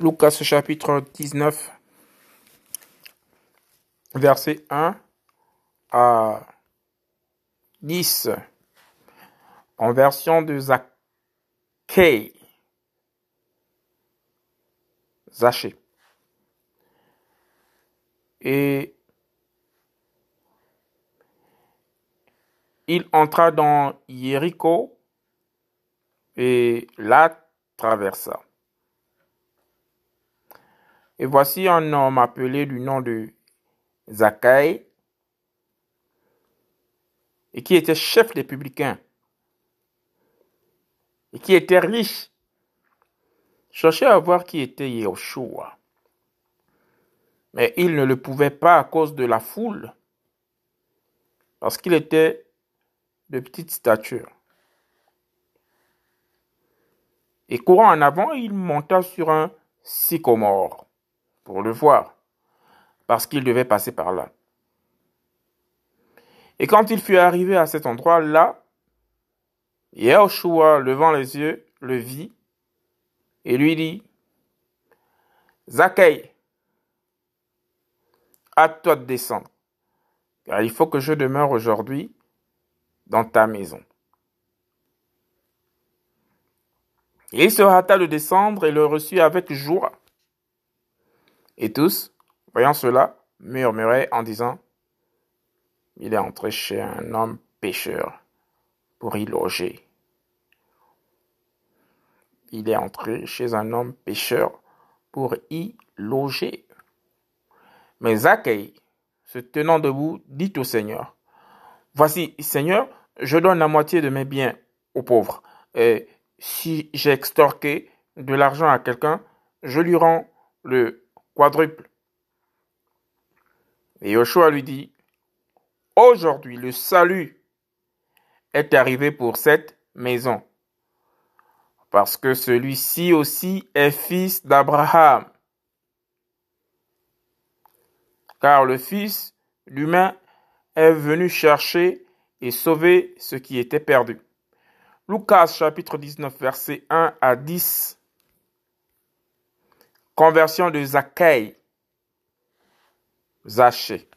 Lucas chapitre 19, verset 1 à 10, en version de Zaché. Zaché. Et il entra dans Jéricho et la traversa. Et voici un homme appelé du nom de Zachaï, et qui était chef des publicains, et qui était riche, cherchait à voir qui était Yahushua. Mais il ne le pouvait pas à cause de la foule, parce qu'il était de petite stature. Et courant en avant, il monta sur un sycomore pour le voir, parce qu'il devait passer par là. Et quand il fut arrivé à cet endroit-là, Yahushua, levant les yeux, le vit et lui dit, Zachaï, à toi de descendre, car il faut que je demeure aujourd'hui dans ta maison. Et il se hâta de descendre et le reçut avec joie. Et tous, voyant cela, murmuraient en disant, Il est entré chez un homme pécheur pour y loger. Il est entré chez un homme pécheur pour y loger. Mais Zachaï, se tenant debout, dit au Seigneur, Voici, Seigneur, je donne la moitié de mes biens aux pauvres. Et si j'ai extorqué de l'argent à quelqu'un, je lui rends le Et Joshua lui dit, Aujourd'hui le salut est arrivé pour cette maison, parce que celui-ci aussi est fils d'Abraham. Car le Fils l'humain est venu chercher et sauver ce qui était perdu. Lucas chapitre 19 verset 1 à 10 Conversion de Zachaï. Zaché.